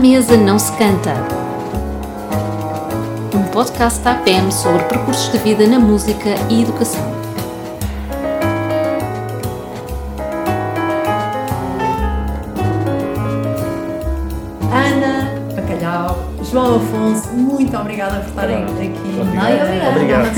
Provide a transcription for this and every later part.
mesa não se canta. Um podcast da APM sobre percursos de vida na música e educação. Ana Bacalhau, João Afonso, muito obrigada por estarem aqui. Obrigado. Obrigado.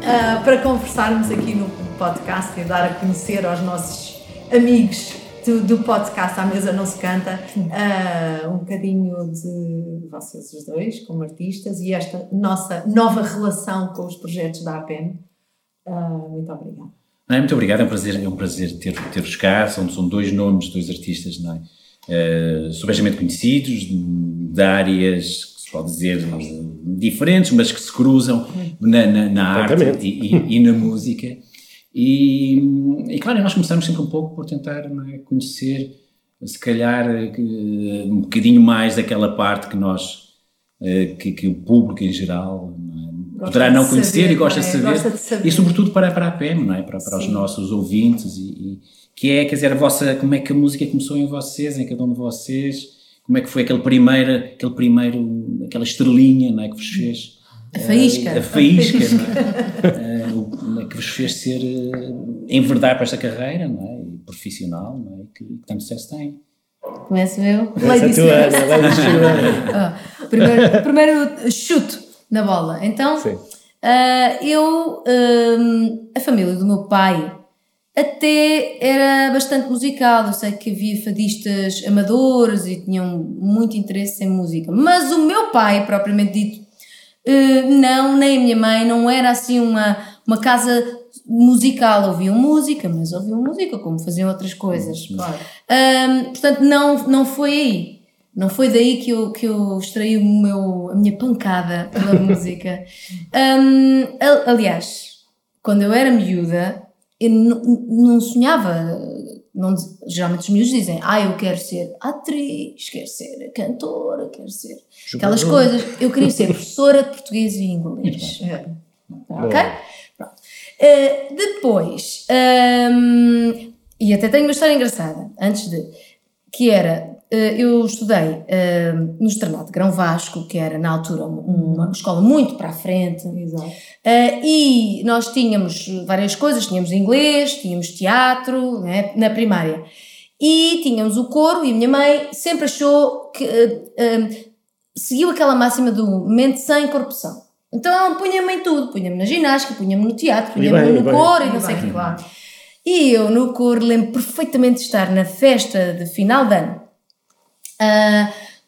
Uh, para conversarmos aqui no podcast e dar a conhecer aos nossos amigos do, do podcast À Mesa Não Se Canta uh, um bocadinho de vocês os dois como artistas e esta nossa nova relação com os projetos da APM. Uh, muito obrigada. Não, é, muito obrigado, é um prazer, é um prazer ter-vos ter cá. São, são dois nomes, dois artistas, não é? Uh, subejamente conhecidos, de áreas que se pode dizer diferentes, mas que se cruzam na, na, na arte e, e, e, na música. E, e, claro, nós começamos sempre um pouco por tentar é, conhecer, se calhar, um bocadinho mais daquela parte que nós, eh, que, que o público em geral é, poderá não conhecer saber, e gosta, é? de saber, gosta, de saber, E sobretudo para, para a PM, não é? para, para os nossos ouvintes, e, que é, quer dizer, a vossa, como é que a música começou em vocês, em cada um de vocês, como é que foi aquele primeiro, aquele primeiro aquela estrelinha não é, que vos fez a faísca. Uh, a faísca, é? uh, que vos fez ser, uh, enverdar para esta carreira, não é? Profissional, não é? Que, que tanto sucesso tem. Começo eu. Lady oh, primeiro, primeiro chuto na bola. Então, uh, eu, a família do meu pai até era bastante musical. Eu sei que havia fadistas amadores e tinham muito interesse em música. Mas o meu pai, propriamente dito, eh, não, nem a minha mãe, não era assim uma, uma casa musical. Ouviam música, mas ouviam música como faziam outras coisas. Claro. Um, portanto, não, não foi aí. Não foi daí que eu, que eu extraí o meu, a minha pancada pela música. Um, aliás, quando eu era miúda, eu não sonhava não, geralmente os miúdos dizem, ah, eu quero ser atriz, quero ser cantora, quero ser Jogador. aquelas coisas. Eu queria ser professora de português e inglês. É. Ok? Pronto. Uh, depois, um, e até tenho uma história engraçada, antes de, que era, eu estudei uh, no Externato de Grão Vasco, que era na altura uma escola muito para a frente. Exato. Uh, e nós tínhamos várias coisas, tínhamos inglês, tínhamos teatro né, na primária. E tínhamos o coro e a minha mãe sempre achou que uh, seguiu aquela máxima do mente sem corrupção. Então ela punha-me em tudo, punha-me na ginástica, punha-me no teatro, punha-me no bem, coro e não sei o que lá. E eu no coro lembro perfeitamente de estar na festa de final de ano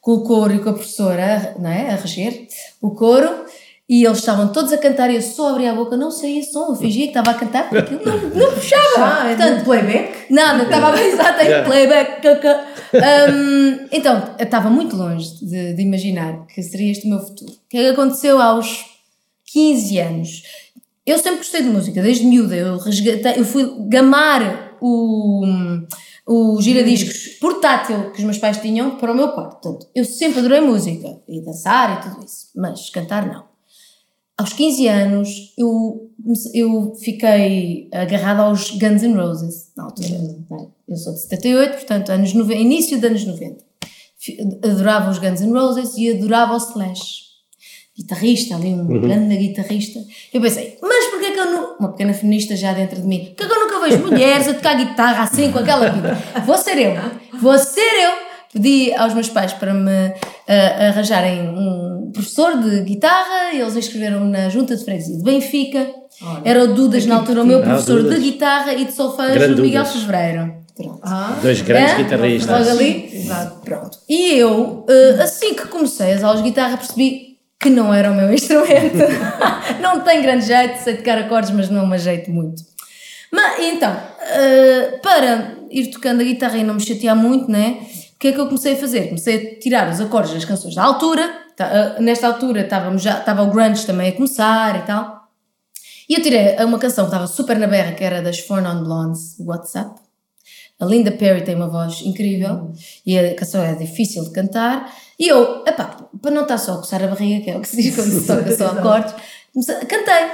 com o coro e com a professora não é, a reger o coro e eles estavam todos a cantar e eu só abria a boca, não saía som, eu fingia que estava a cantar porque aquilo não, não puxava. Ah, Portanto, playback? Nada, estava exato em playback. Um, então, eu estava muito longe de, de, imaginar que seria este o meu futuro. O que é que aconteceu aos 15 anos? Eu sempre gostei de música, desde miúda. Eu, resgatei, eu fui gamar o, o giradiscos portátil que os meus pais tinham para o meu quarto. Portanto, eu sempre adorei música e dançar e tudo isso, mas cantar não aos 15 anos eu, eu fiquei agarrada aos Guns N' Roses na altura. Uhum. Eu sou de 78, portanto, anos, início dos anos 90. Adorava os Guns N' Roses e adorava o Slash. Guitarrista, ali um uhum. grande guitarrista. Eu pensei, mas porquê que eu não. Uma pequena feminista já dentro de mim. Porquê que eu nunca vejo mulheres a tocar guitarra assim com aquela vida? Vou ser eu. Vou ser eu pedi aos meus pais para me uh, arranjarem um professor de guitarra, eles inscreveram-me na junta de freguesia de Benfica. Olha, Era o Dudas na altura, o meu professor de guitarra e de solfejo, Miguel Fevereiro. Ah, Dois grandes é? guitarristas. Logo ali? Exato. Pronto. E eu, uh, assim que comecei as aulas de guitarra, percebi que não era o meu instrumento. não tem grande jeito, sei tocar acordes, mas não me ajeito muito. Mas, então, uh, para ir tocando a guitarra e não me chatear muito, né? que é que eu comecei a fazer? Comecei a tirar os acordes das canções da altura, tá, uh, nesta altura estávamos já, estava o grunge também a começar e tal, e eu tirei uma canção que estava super na berra, que era das Four Non Blondes, WhatsApp. A Linda Perry tem uma voz incrível uhum. e a canção é difícil de cantar. E eu, epá, para não estar só a coçar a barriga, que é o que se diz quando se toca só acordes, cantei.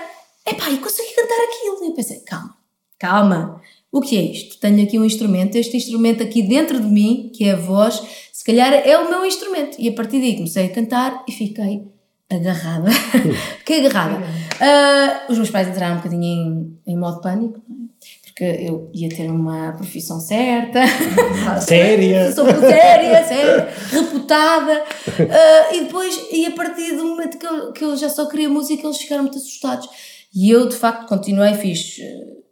Epá, e consegui cantar aquilo. E eu pensei, calma, calma, o que é isto? Tenho aqui um instrumento, este instrumento aqui dentro de mim, que é a voz, se calhar é o meu instrumento. E a partir daí comecei a cantar e fiquei agarrada. fiquei agarrada. Uh, os meus pais entraram um bocadinho em, em modo pânico, porque eu ia ter uma profissão certa, séria, sou séria, séria, reputada, uh, e depois, e a partir do momento que eu, que eu já só queria música, eles ficaram muito assustados. E eu, de facto, continuei, fiz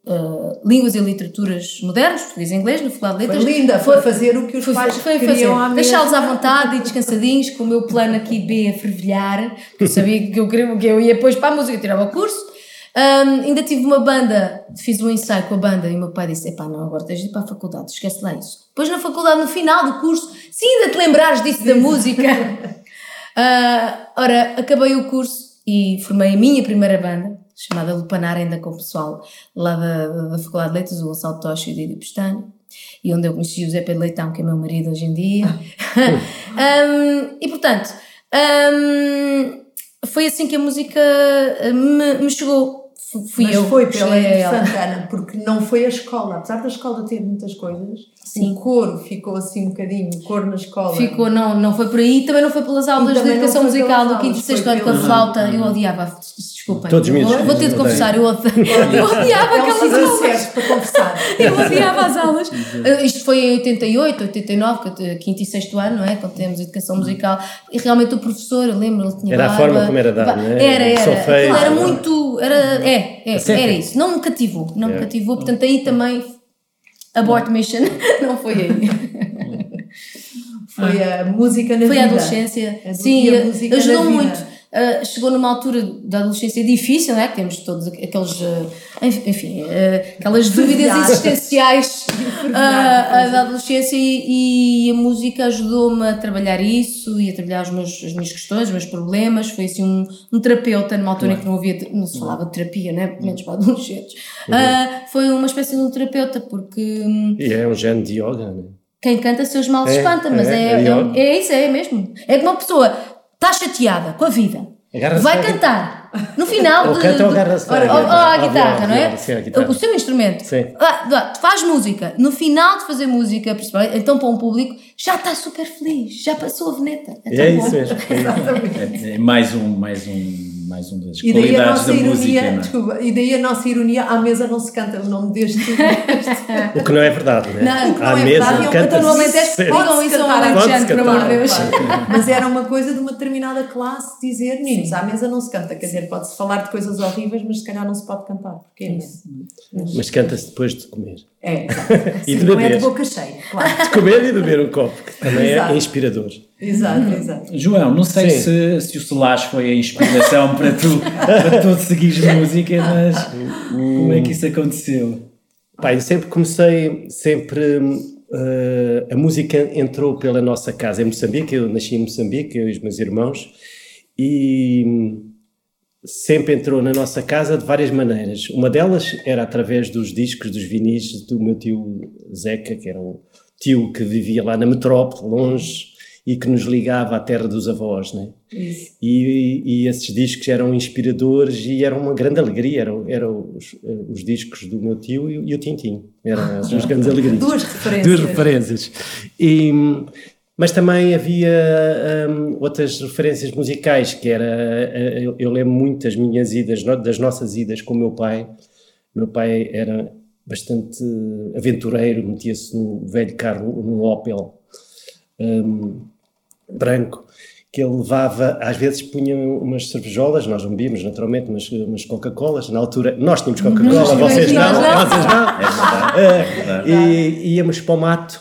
uh, línguas e literaturas modernas, português e inglês, no Faculdade de Letras. Foi linda, foi, fazer o que os foi, pais foi queriam fazer. Deixá-los à vontade e descansadinhos, com o meu plano aqui B a fervilhar, porque eu sabia que eu, queria, que eu ia depois para a música, tirava o curso. Um, ainda tive uma banda, fiz um ensaio com a banda e o meu pai disse: Epá, não, agora tens de ir para a faculdade, esquece lá isso. Depois na faculdade, no final do curso, se ainda te lembrares disso da música. uh, ora, acabei o curso e formei a minha primeira banda, chamada Lupanar, ainda com o pessoal lá da, da Faculdade de Letras, o Gonçalo Tocha e o Didi Pestano, e onde eu conheci o Zé Pedro Leitão, que é meu marido hoje em dia. um, e portanto, um, foi assim que a música me, me chegou fui Mas eu. foi pela Santana, porque não foi a escola. Apesar da escola ter muitas coisas, Sim. o coro ficou assim um bocadinho, o coro na escola. Ficou, não, não foi por aí, também não foi pelas aulas de educação musical do quinto e sexto ano com a flauta. Eu odiava, desculpem. Todos vou, vou ter de confessar, eu, eu odiava aquelas aulas. para confessar. eu odiava as aulas. Isto foi em 88, 89, quinto e sexto ano, não é? Quando temos educação musical. E realmente o professor, eu lembro, ele tinha Era barba, a forma como era dado, não é? Era, era. Era muito. Era, é, é, era isso. Não me cativou, não me cativou. Portanto, aí também. Abort mission, não foi aí. Foi a música na foi vida. Foi a adolescência. Sim, ajudou muito uh, chegou numa altura da adolescência difícil, não é? Que temos todos aqueles, uh, enfim, uh, aquelas dúvidas existenciais da adolescência e, e a música ajudou-me a trabalhar isso e a trabalhar os meus, as minhas questões, os meus problemas. Foi assim um, um terapeuta numa altura em que não havia, não se falava de terapia, né? menos para adolescentes. Uhum. foi uma espécie de um terapeuta porque. Hum, e é um género de yoga, não é? Quem canta seus males é, espanta, mas é, é, é, é, isso, é mesmo. É que uma pessoa está chateada com a vida, vai cantar. No final. ou canta ou agarra-se à guitarra, não é? O seu instrumento. Sim. Faz música. No final de fazer música, então para um público, já está super feliz, já passou a veneta. É, é isso mesmo. É, é mais um, mais um mais um das e qualidades da ironia, música. Desculpa, e daí a nossa ironia, à mesa não se canta o nome deste. o que não é verdade, não é? Não, à não é mesa verdade, canta no Alentejo, digam isso ao Alentejano, por amor de Deus. Mas era uma coisa de uma determinada classe dizer, meninos, à mesa não se canta, quer dizer, pode-se falar de coisas horríveis, mas se calhar não se pode cantar, porque é isso. Mas canta-se depois de comer. É, e de beber. Não é de boca cheia, claro. De comer e beber um copo, que também é inspirador. Exato, exato. João, não sei se, se o Solas foi a inspiração para tu, para tu seguires música, mas como é que isso aconteceu? Pai, eu sempre comecei, sempre uh, a música entrou pela nossa casa em Moçambique, eu nasci em Moçambique, eu e os meus irmãos, e sempre entrou na nossa casa de várias maneiras. Uma delas era através dos discos, dos vinis do meu tio Zeca, que era um tio que vivia lá na metrópole, longe, e que nos ligava à terra dos avós, né? Isso. E, e esses discos eram inspiradores e eram uma grande alegria, eram, eram os, os discos do meu tio e, e o Tintim, eram as duas grandes alegrias. Duas referências. Duas referências. E, mas também havia um, outras referências musicais, que era, eh, eu, eu lembro muito das minhas idas, das nossas idas com o meu pai. Meu pai era bastante aventureiro, metia-se no velho carro, no Opel um, branco, que ele levava, às vezes punha umas cervejolas, nós não bebíamos naturalmente, mas umas Coca-Colas, na altura, nós tínhamos Coca-Cola, vocês não, vocês não, é verdade, é verdade. E íamos para o mato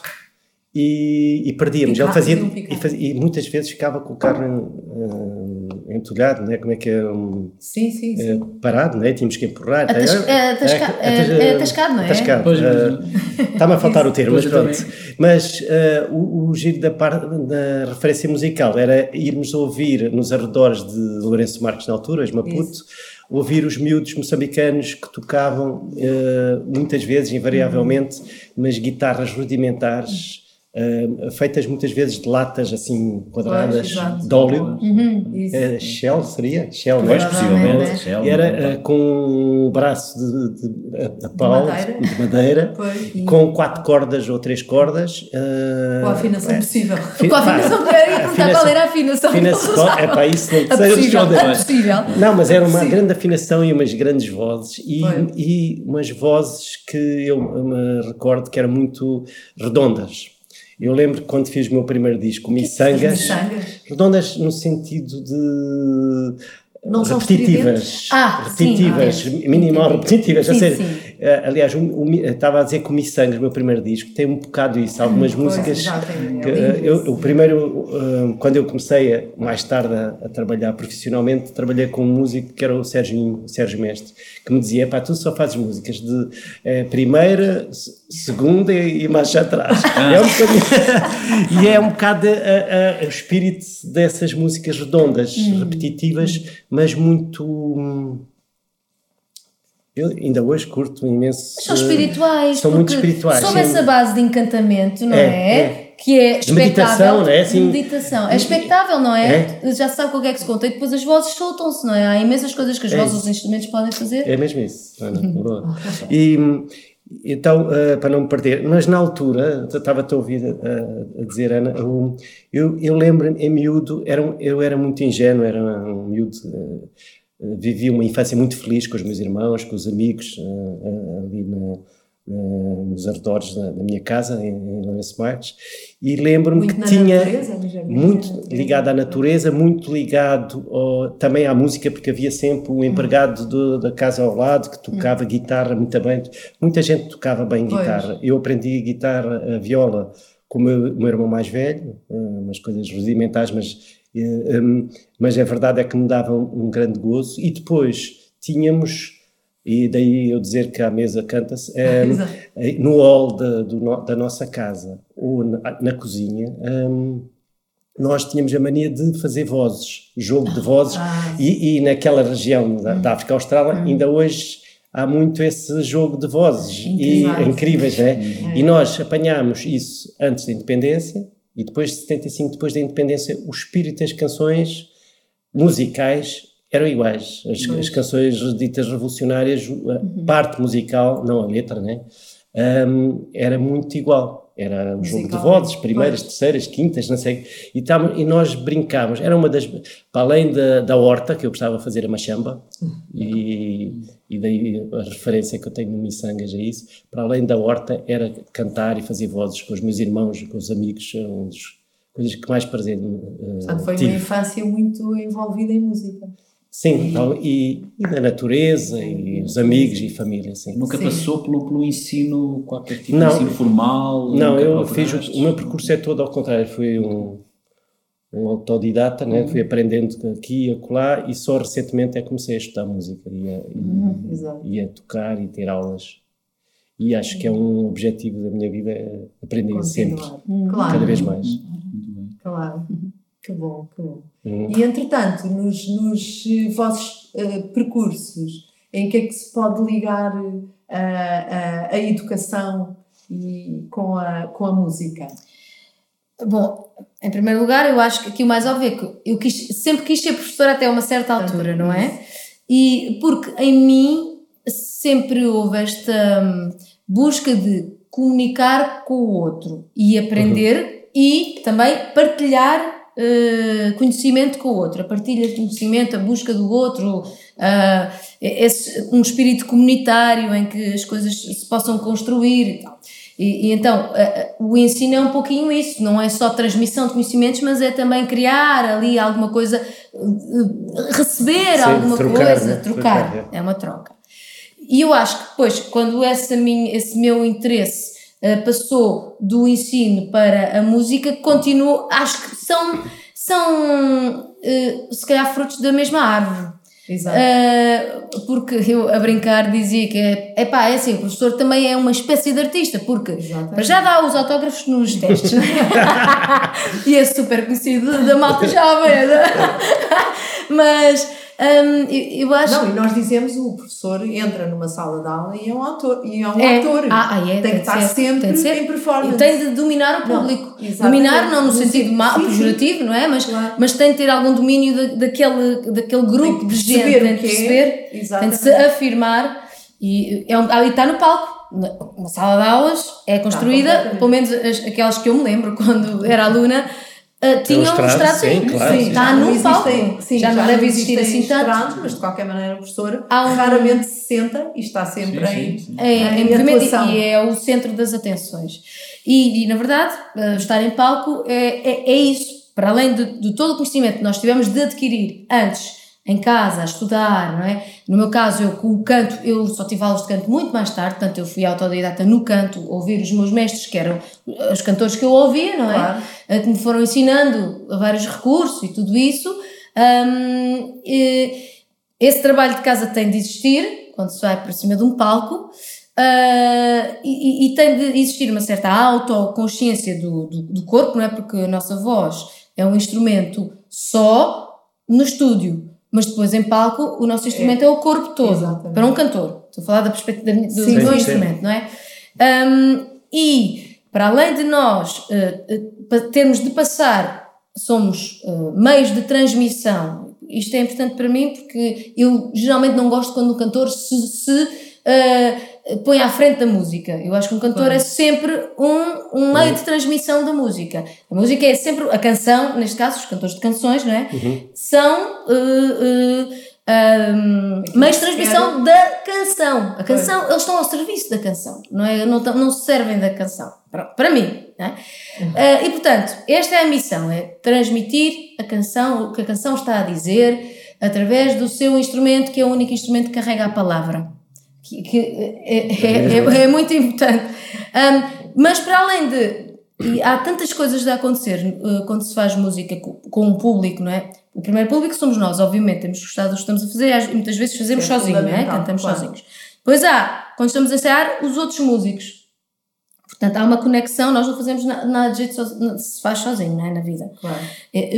e, e perdíamos. E Ele fazia, e, fazia, e, muitas vezes ficava com o carro uh, entulhado, né? como é que é? Um, sim, sim, sim. Uh, parado, né? tínhamos que empurrar. Atas, é, atasca, é, atascado, não é? Atascado. Uh, Está-me a faltar o termo, mas pronto. Mas o, o giro da, par, da referência musical era irmos ouvir nos arredores de Lourenço Marques na altura, Maputo, Isso ouvir os miúdos moçambicanos que tocavam uh, muitas vezes, invariavelmente, mas guitarras rudimentares uh, feitas muitas vezes de latas assim quadradas pois, de óleo. Uhum, uh, Shell seria? Shell, não é? possivelmente. Shell, era uh, com um braço de, de, de, de pau, madeira, de madeira com quatro cordas ou três cordas. com a afinação é, possível. Fi, com a afinação, queria perguntar qual era a afinação. afinação é para isso não é possível, é possível. Não, mas era uma grande afinação e umas grandes vozes e, e umas vozes que eu me recordo que eram muito redondas. Eu lembro que quando fiz o meu primeiro disco, Missangas, redondas no sentido de não repetitivas, ah, repetitivas, sim, minimal repetitivas, sim, ou seja, sim. Uh, aliás, o, o, estava a dizer que o Missangas, o meu primeiro disco, tem um bocado isso, algumas hum, músicas. Que, uh, eu, o primeiro, uh, quando eu comecei a, mais tarde a, a, trabalhar profissionalmente, trabalhei com um músico que era o Sérgio, o Sérgio Mestre, que me dizia: pá, tu só fazes músicas de primeira, segunda e, mais atrás. Ah. É um bocadinho, e é um bocado o espírito dessas músicas redondas, hum. repetitivas, mas muito hum, eu ainda hoje curto imenso. São espirituais. São muito espirituais. Sob essa base de encantamento, não é? é? é. Que é expectável. Meditação, não é? Assim, meditação. É expectável, não é? é? Já se sabe com o que é que se conta e depois as vozes soltam-se, não é? Há imensas coisas que as é vozes, os instrumentos podem fazer. É mesmo isso. e então, uh, para não me perder, mas na altura, estava-te a ouvir uh, a dizer, Ana, eu, eu lembro-me, em miúdo, era um, eu era muito ingênuo, era um miúdo. Uh, vivi uma infância muito feliz com os meus irmãos, com os amigos, uh, ali na, nos arredores da, da, minha casa, em, em Lourenço Marques, e lembro-me que tinha natureza, muito ligado à natureza, muito ligado ao, também à música, porque havia sempre um empregado do, da casa ao lado que tocava hum. guitarra muito bem. Muita gente tocava bem pois. guitarra. Eu aprendi guitarra, a viola, com o meu, meu irmão mais velho, umas coisas rudimentares, mas mas a verdade é que me dava um, grande gozo. E depois tínhamos e daí eu dizer que a mesa canta-se, um, no hall da, do, da nossa casa ou na, na cozinha, um, nós tínhamos a mania de fazer vozes, jogo de vozes, ah, e, e, naquela região da, da África Austral, hum. ainda hoje há muito esse jogo de vozes, e, incríveis, né? É. E nós apanhámos isso antes da independência, e depois de 75, depois da independência, o espírito das canções musicais eram iguais. As, as canções ditas revolucionárias, a uhum. parte musical, não a letra, né? Um, era muito igual. Era um jogo de vozes, primeiras, pois. terceiras, quintas, não sei. E, tamo, e nós brincávamos. Era uma das. Para além da, da horta, que eu gostava de fazer a machamba, e, e daí a referência que eu tenho no Missangas é isso. Para além da horta, era cantar e fazer vozes com os meus irmãos, com os amigos. Um dos coisas que mais prazer. Uh, Portanto, foi tive. uma infância muito envolvida em música. Sim, então, e, e, na natureza, e os amigos e família, sim. Nunca sim. passou pelo, pelo ensino, qualquer tipo não, de ensino formal? Não, eu fiz, o, o, meu percurso é todo ao contrário, fui um, um autodidata, né? Uhum. fui aprendendo aqui e acolá, e só recentemente é que comecei a estudar música, e a, uhum, e, e a tocar e ter aulas. E acho que é um objetivo da minha vida, aprender Continuar. sempre, claro. cada vez mais. Claro. Que bom, que bom. Uhum. E entretanto, nos, nos vossos uh, percursos, em que é que se pode ligar uh, a, a educação e com, a, com a música? Bom, em primeiro lugar, eu acho que aqui o mais óbvio é que eu quis, sempre quis ser professora até uma certa altura, não é? E porque em mim sempre houve esta hum, busca de comunicar com o outro e aprender uhum. e também partilhar uh, conhecimento com o outro, a partilha de conhecimento, a busca do outro, uh, esse, um espírito comunitário em que as coisas se possam construir e tal. E, e, então uh, o ensino é um pouquinho isso, não é só transmissão de conhecimentos, mas é também criar ali alguma coisa, receber Sim, alguma trocar, coisa, né? trocar, trocar é. é. uma troca. E eu acho que depois, quando essa minha, esse meu interesse uh, passou do ensino para a música, continuo, acho que são, são se calhar frutos da mesma árvore. Exato. Uh, porque eu a brincar dizia que é pá, é assim, o professor também é uma espécie de artista, porque para já dá os autógrafos nos testes e é super conhecido da malta jovem, né? mas Um, eu, eu, acho. Não, e nós dizemos o professor entra numa sala de aula e é um autor. E é um é. ator. Ah, ah, é, tem, tem que estar ser, sempre tem em performance. E tem de dominar o público. Não, dominar não no sentido mal, pejorativo, não é? Mas, claro. mas tem de ter algum domínio da, daquele, daquele grupo de gente, tem de perceber, é. tem de se afirmar. E é um, ali está no palco uma sala de aulas é construída, pelo menos as, aquelas que eu me lembro quando era aluna, uh, tinham um estrado, sim, claro, sim, está num palco. Sim, já, já não deve existir assim tanto. Mas de qualquer maneira, a professora um, raramente se senta e está sempre sim, sim, em, em, em, em atuação. E é o centro das atenções. E, e na verdade, uh, estar em palco é, é, é isso. Para além de, de todo o conhecimento que nós tivemos de adquirir antes em casa, a estudar, não é? No meu caso, eu com o canto, eu só tive aulas de canto muito mais tarde, portanto eu fui autodidata no canto, ouvir os meus mestres, que eram os cantores que eu ouvia, não é? Claro. Eh, que me foram ensinando vários recursos e tudo isso. Um, esse trabalho de casa tem de existir, quando se vai para cima de um palco, uh, e, e, tem de existir uma certa autoconsciência do, do, do corpo, não é? Porque a nossa voz é um instrumento só no estúdio mas depois em palco o nosso instrumento é, é o corpo todo, Exatamente. para um cantor. Estou a falar da perspectiva do sim, meu sim, instrumento, sim. não é? Um, e para além de nós uh, termos de passar, somos uh, meios de transmissão. Isto é importante para mim porque eu geralmente não gosto quando o cantor se, se uh, põe à frente da música. Eu acho que um cantor é sempre um, um meio uhum. de transmissão da música. A música é sempre a canção, neste caso, os cantores de canções, não é? Uhum. São uh, uh, um, meios de transmissão da canção. A canção, eles estão ao serviço da canção, não é? Não, não se servem da canção. Para, para mim, é? Uhum. Uh, e portanto, esta é a missão: é transmitir a canção, o que a canção está a dizer através do seu instrumento, que é o único instrumento que carrega a palavra que, que é, é, é, é, muito importante. Um, mas para além de. E há tantas coisas a acontecer uh, quando se faz música com, com um público, não é? O primeiro público somos nós, obviamente, temos gostado do que estamos a fazer e muitas vezes fazemos é sozinhos, não é? Cantamos claro. sozinhos. Pois há, quando estamos a ensaiar, os outros músicos. Portanto, há uma conexão, nós não fazemos nada de jeito se faz sozinho, não é? Na vida. Claro.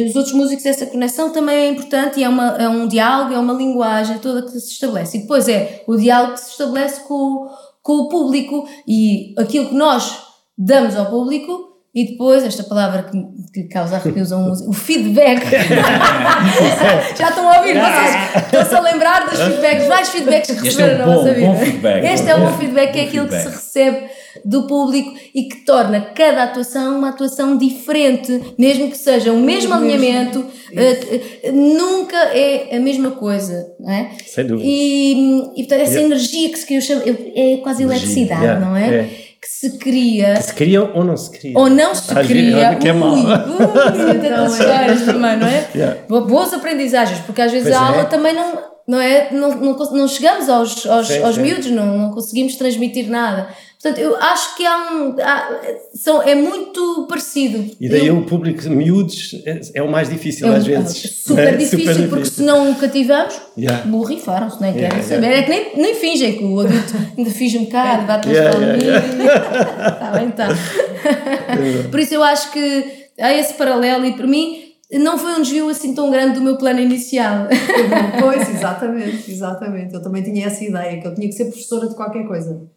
Os outros músicos, essa conexão também é importante e é, uma, é um diálogo, é uma linguagem toda que se estabelece. E depois é o diálogo que se estabelece com, com o público e aquilo que nós damos ao público e depois, esta palavra que, que causa arrepios a um o feedback. Já estão a ouvir, vocês estão-se a lembrar dos feedbacks, vários feedbacks que receberam é um na vossa vida. Este é um feedback, que é aquilo feedback. que se recebe do público e que torna cada atuação uma atuação diferente, mesmo que seja o mesmo alinhamento, uh, nunca é a mesma coisa, não é? Sem dúvida. E, e portanto, essa yeah. energia que se chamo, é quase energia. eletricidade, yeah. não é? é? que se cria. Que se cria ou não se cria. Ou não se cria. que é mau. Ui, ui, tantas histórias também, não é? Yeah. Boas aprendizagens, porque às vezes pois a aula é. também não, não é? Não, não, não chegamos aos, aos, sim, aos sim. miúdos, não, não conseguimos transmitir nada. Portanto, eu acho que há um. Há, são, é muito parecido. E daí eu, o público miúdos é, é, o mais difícil, é às vezes. Super, é? difícil, super porque se não cativamos, yeah. borrifaram-se, nem yeah, querem yeah. saber. É que nem, nem fingem que o adulto ainda finge um bocado, bate yeah, yeah, Está bem, está. Por isso eu acho que há esse paralelo e para mim não foi um desvio assim tão grande do meu plano inicial. Pois, exatamente, exatamente. Eu também tinha essa ideia, que eu tinha que ser professora de qualquer coisa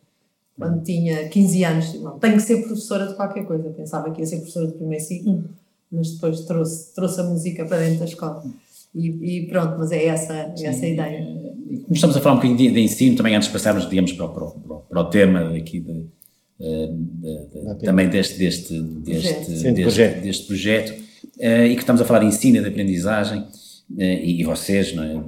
quando tinha 15 anos, não, tenho que ser professora de qualquer coisa. Pensava que ia ser professora de primeiro ciclo, hum. mas depois trouxe, trouxe a música para dentro da escola. E, e pronto, mas é essa, é essa a ideia. Como estamos a falar um bocadinho de, de ensino, também antes de passarmos, digamos, para o, para o, para o tema aqui de, de, de, também deste, deste, deste, projeto. deste, projeto. deste projeto, uh, e que estamos a falar de ensino e de aprendizagem, uh, e, e, vocês, não é,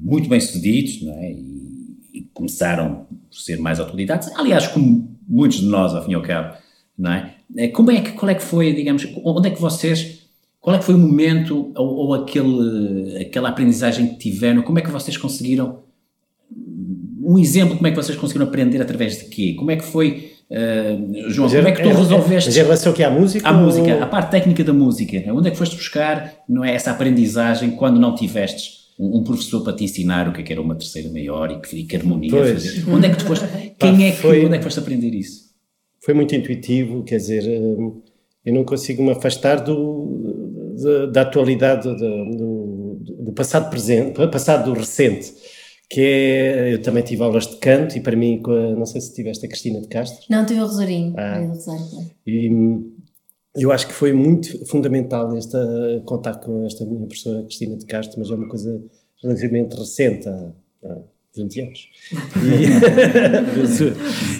muito bem sucedidos, não é, e, e começaram ser mais autodidatos, aliás, como muitos de nós, ao fim e ao cabo, não é? é? Como é que, qual é que foi, digamos, onde é que vocês, qual é que foi o momento ou, ou aquele, aquela aprendizagem que tiveram, como é que vocês conseguiram, um exemplo, como é que vocês conseguiram aprender através de quê? Como é que foi, uh, João, como é que tu resolveste... Mas em relação aqui à música? À ou... música, a parte técnica da música, onde é que foste buscar, não é, essa aprendizagem quando não tivestes um, professor para te ensinar o que é que era uma terceira maior e que, que harmonia fazer. Onde é que tu foste? Quem é que, foi, onde é que foste aprender isso? Foi muito intuitivo, quer dizer, hum, eu não consigo me afastar do, da, da atualidade do, do passado presente, passado recente, que é, eu também tive aulas de canto e para mim, não sei se tiveste a Cristina de Castro. Não, tive o Rosarinho. Ah, e eu acho que foi muito fundamental este contato com esta minha professora Cristina de Castro, mas é uma coisa relativamente recente, há, há 20 anos.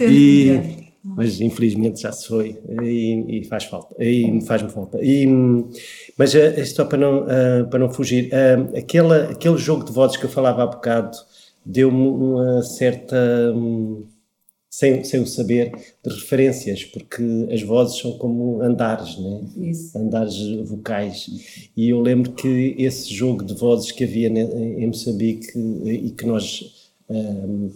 E, e, mas infelizmente já se foi e, e faz falta, e faz-me falta. E, mas uh, só para não, uh, para não fugir, uh, aquele, aquele jogo de vozes que eu falava há bocado deu-me uma certa, um, sem, sem o saber, de referências, porque as vozes são como andares, né? andares vocais. E eu lembro que esse jogo de vozes que havia em Moçambique e que nós um,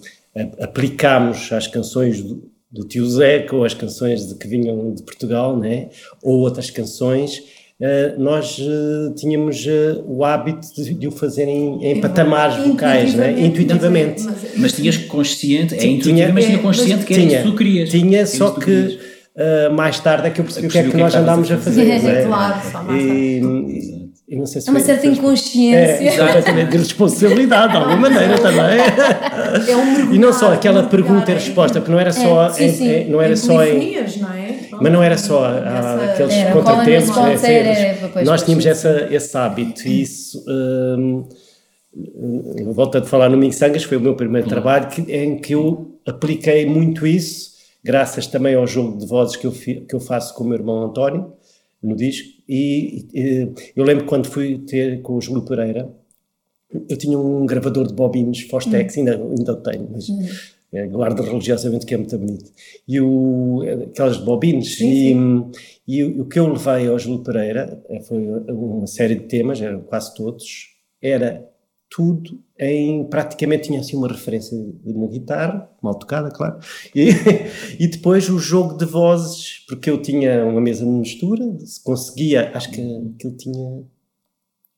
aplicámos às canções do, do tio Zeca ou as canções de, que vinham de Portugal, né? ou outras canções, nós uh, tínhamos uh, o hábito de, de, o fazer em, em patamares vocais, né? intuitivamente. Mas, mas tinhas consciente, é intuitivo, mas tinha consciente que era tinha, isso que tu querias. Tinha, só que mais tarde é que eu percebi o que é que, que, nós andámos a fazer. É, é, claro, só mais e, e não sei se é uma certa inconsciência. É, exatamente, de responsabilidade, de alguma maneira também. É um e não só aquela pergunta e resposta, porque não era só, é, sim, sim. Em, não era só em. Não é? Mas não era só a, aqueles era, contratempos. Né, era, nós tínhamos essa, esse hábito e isso. Hum, volto a falar no Minsangas, foi o meu primeiro trabalho que, em que eu apliquei muito isso, graças também ao jogo de vozes que eu, que eu faço com o meu irmão António no disco. E, e eu lembro quando fui ter com o Júlio Pereira, eu tinha um gravador de bobines Fostex, hum. ainda, ainda tenho, mas hum. é, guardo religiosamente que é muito bonito. E o, aquelas bobines, sim, e, sim. e, o que eu levei ao Júlio Pereira foi uma série de temas, eram quase todos, era tudo em praticamente tinha assim uma referência de uma guitarra, mal tocada, claro, e, e depois o jogo de vozes, porque eu tinha uma mesa de mistura, conseguia, acho que, que ele tinha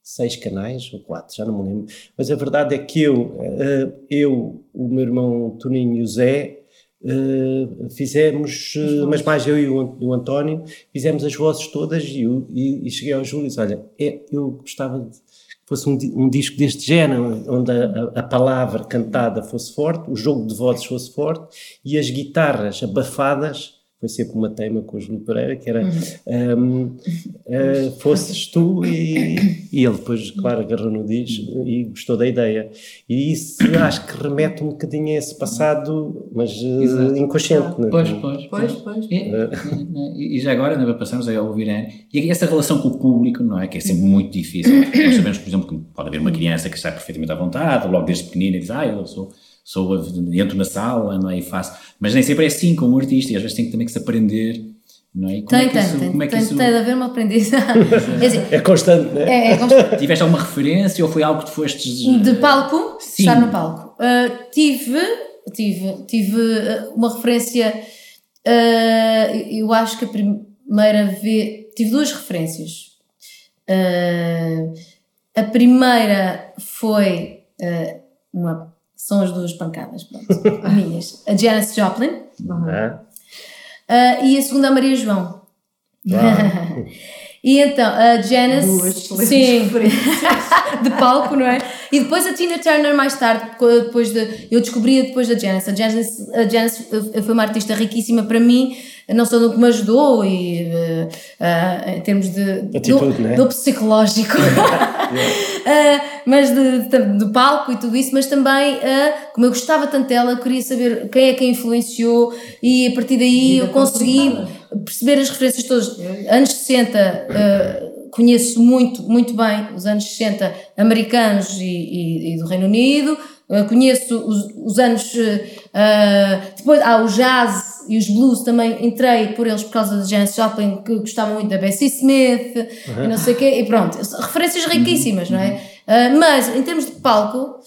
seis canais ou quatro, já não me lembro, mas a verdade é que eu, eh, eu o meu irmão Toninho e o Zé, Uh, fizemos, uh, mas mais eu e o, o, António, fizemos as vozes todas e, e, e cheguei ao Júlio e disse: Olha, é, eu gostava de fosse um, um, disco deste género, onde a, a, palavra cantada fosse forte, o jogo de vozes fosse forte e as guitarras abafadas foi sempre uma tema com o Júlio Pereira, que era uhum. um, uh, fosses tu e, e, ele depois, claro, agarrou no disco e gostou da ideia. E isso acho que remete um bocadinho a esse passado, mas uh, inconsciente. Né? Pois, pois, pois. pois. E, e, já agora, não é, passamos a ouvir, e essa relação com o público, não é? Que é sempre muito difícil. Nós sabemos, por exemplo, que pode haver uma criança que está perfeitamente à vontade, logo desde pequenina diz, ah, eu sou sou, entro na sala, não é? E faço. Mas nem sempre é assim com um artista, e às vezes tem também que se aprender. Não é? Como tem, é tem, isso, tem, como é que tem, isso... tem de haver uma aprendizagem. é, assim, é constante, não é? É, é constante. Tiveste alguma referência ou foi algo que tu fostes. De palco? Sim. Estar no palco. Uh, tive, tive, tive uh, uma referência. Uh, eu acho que a primeira vez. Tive duas referências. Uh, a primeira foi uh, uma são as duas pancadas, pronto, minhas. A Janis Joplin uhum. uh, e a segunda a Maria João. e então, a Janis, sim, de palco, não é? E depois a Tina Turner mais tarde, depois de, eu descobri depois da Janis. A Janis, a Janis foi uma artista riquíssima para mim, não só no que me ajudou e uh, uh, em termos de Atitude, do, né? do psicológico, uh, mas de, de, do palco e tudo isso, mas também como eu gostava tanto dela, queria saber quem é que a influenciou e a partir daí eu consegui perceber as referências todas. Anos 60 conheço muito, muito bem os anos 60 americanos e, e, e do Reino Unido, uh, conheço os, os anos. Uh, depois há ah, o jazz e os blues também entrei por eles por causa de Janis Joplin, que gostava muito da Bessie Smith uhum. e não sei o quê, e pronto, referências riquíssimas, uhum. não é? Uh, mas em termos de palco,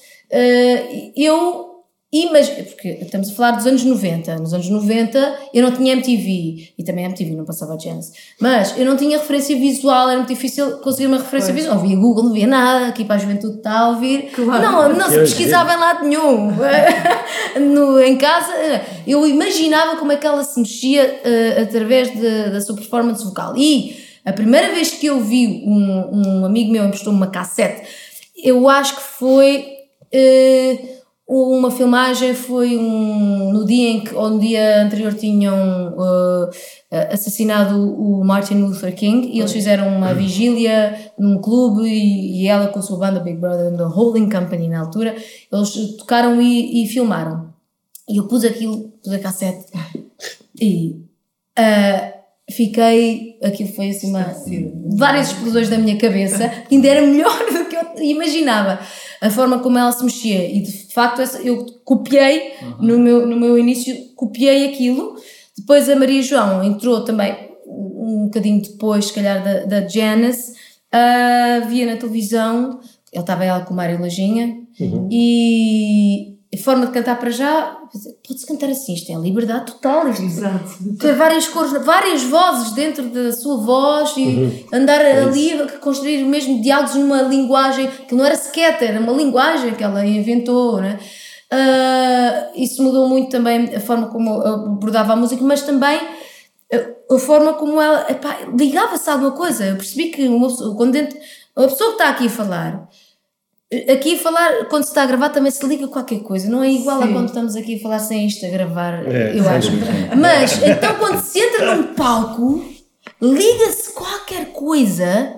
eu e, mas, porque estamos a falar dos anos 90. Nos anos 90 eu não tinha MTV e também MTV não passava a chance. Mas eu não tinha referência visual, era muito difícil conseguir uma referência pois. visual. Não via Google, não via nada, aqui para a juventude está a ouvir. Claro. Não, não se pesquisava em lado nenhum. no, em casa, eu imaginava como é que ela se mexia uh, através de, da sua performance vocal. E a primeira vez que eu vi um, um amigo meu emprestou-me uma cassete eu acho que foi uh, uma filmagem, foi um, no dia em que, ou no dia anterior tinham uh, assassinado o Martin Luther King e eles fizeram uma vigília num clube e, e ela com a sua banda Big Brother the Holding Company na altura, eles tocaram e, e filmaram. E eu pus aquilo, pus a cassete e uh, fiquei. Aquilo foi assim uma. várias explosões da minha cabeça, que ainda era melhor do que eu imaginava. A forma como ela se mexia. E de facto eu copiei, uhum. no, meu, no meu início, copiei aquilo. Depois a Maria João entrou também um bocadinho depois, se calhar, da, da Janice, uh, via na televisão, ele estava ela com o Mário Lajinha, uhum. e a forma de cantar para já, pode-se cantar assim, isto é liberdade total. Isto, Exato. Ter várias cores, várias vozes dentro da sua voz e uhum. andar é ali a construir mesmo diálogos numa linguagem que não era scatter, era uma linguagem que ela inventou, né? Uh, isso mudou muito também a forma como abordava a música, mas também a forma como ela ligava-se a alguma coisa. Eu percebi que uma pessoa, quando dentro, a pessoa que está aqui a falar Aqui a falar, quando se está a gravar, também se liga qualquer coisa. Não é igual Sim. a quando estamos aqui a falar sem isto a gravar, é, eu acho. Mas, então, quando se entra num palco, liga-se qualquer coisa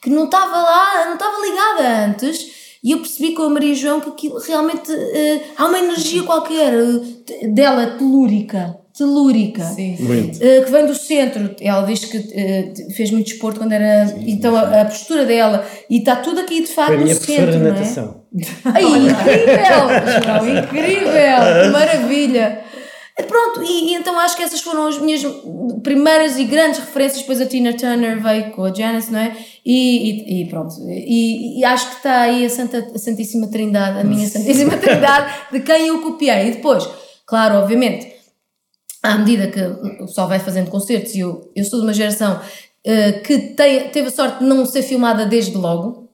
que não estava lá, não estava ligada antes. E eu percebi com a Maria João que aquilo realmente uh, há uma energia qualquer uh, dela telúrica telúrica, uh, que vem do centro. Ela diz que uh, fez muito desporto quando era. Sim, então sim. A, a, postura dela, e está tudo aqui de facto no centro. De natação. Não é? Ai, incrível! João, incrível! Maravilha! Pronto, e, e, então acho que essas foram as minhas primeiras e grandes referências. Depois a Tina Turner veio com a Janice, não é? E, e, e pronto, e, e, acho que está aí a, Santa, a Santíssima Trindade, a minha Santíssima Trindade, de quem eu copiei. E depois, claro, obviamente, à medida que o pessoal vai fazendo concertos, e eu, eu sou de uma geração uh, que tem, teve a sorte de não ser filmada desde logo.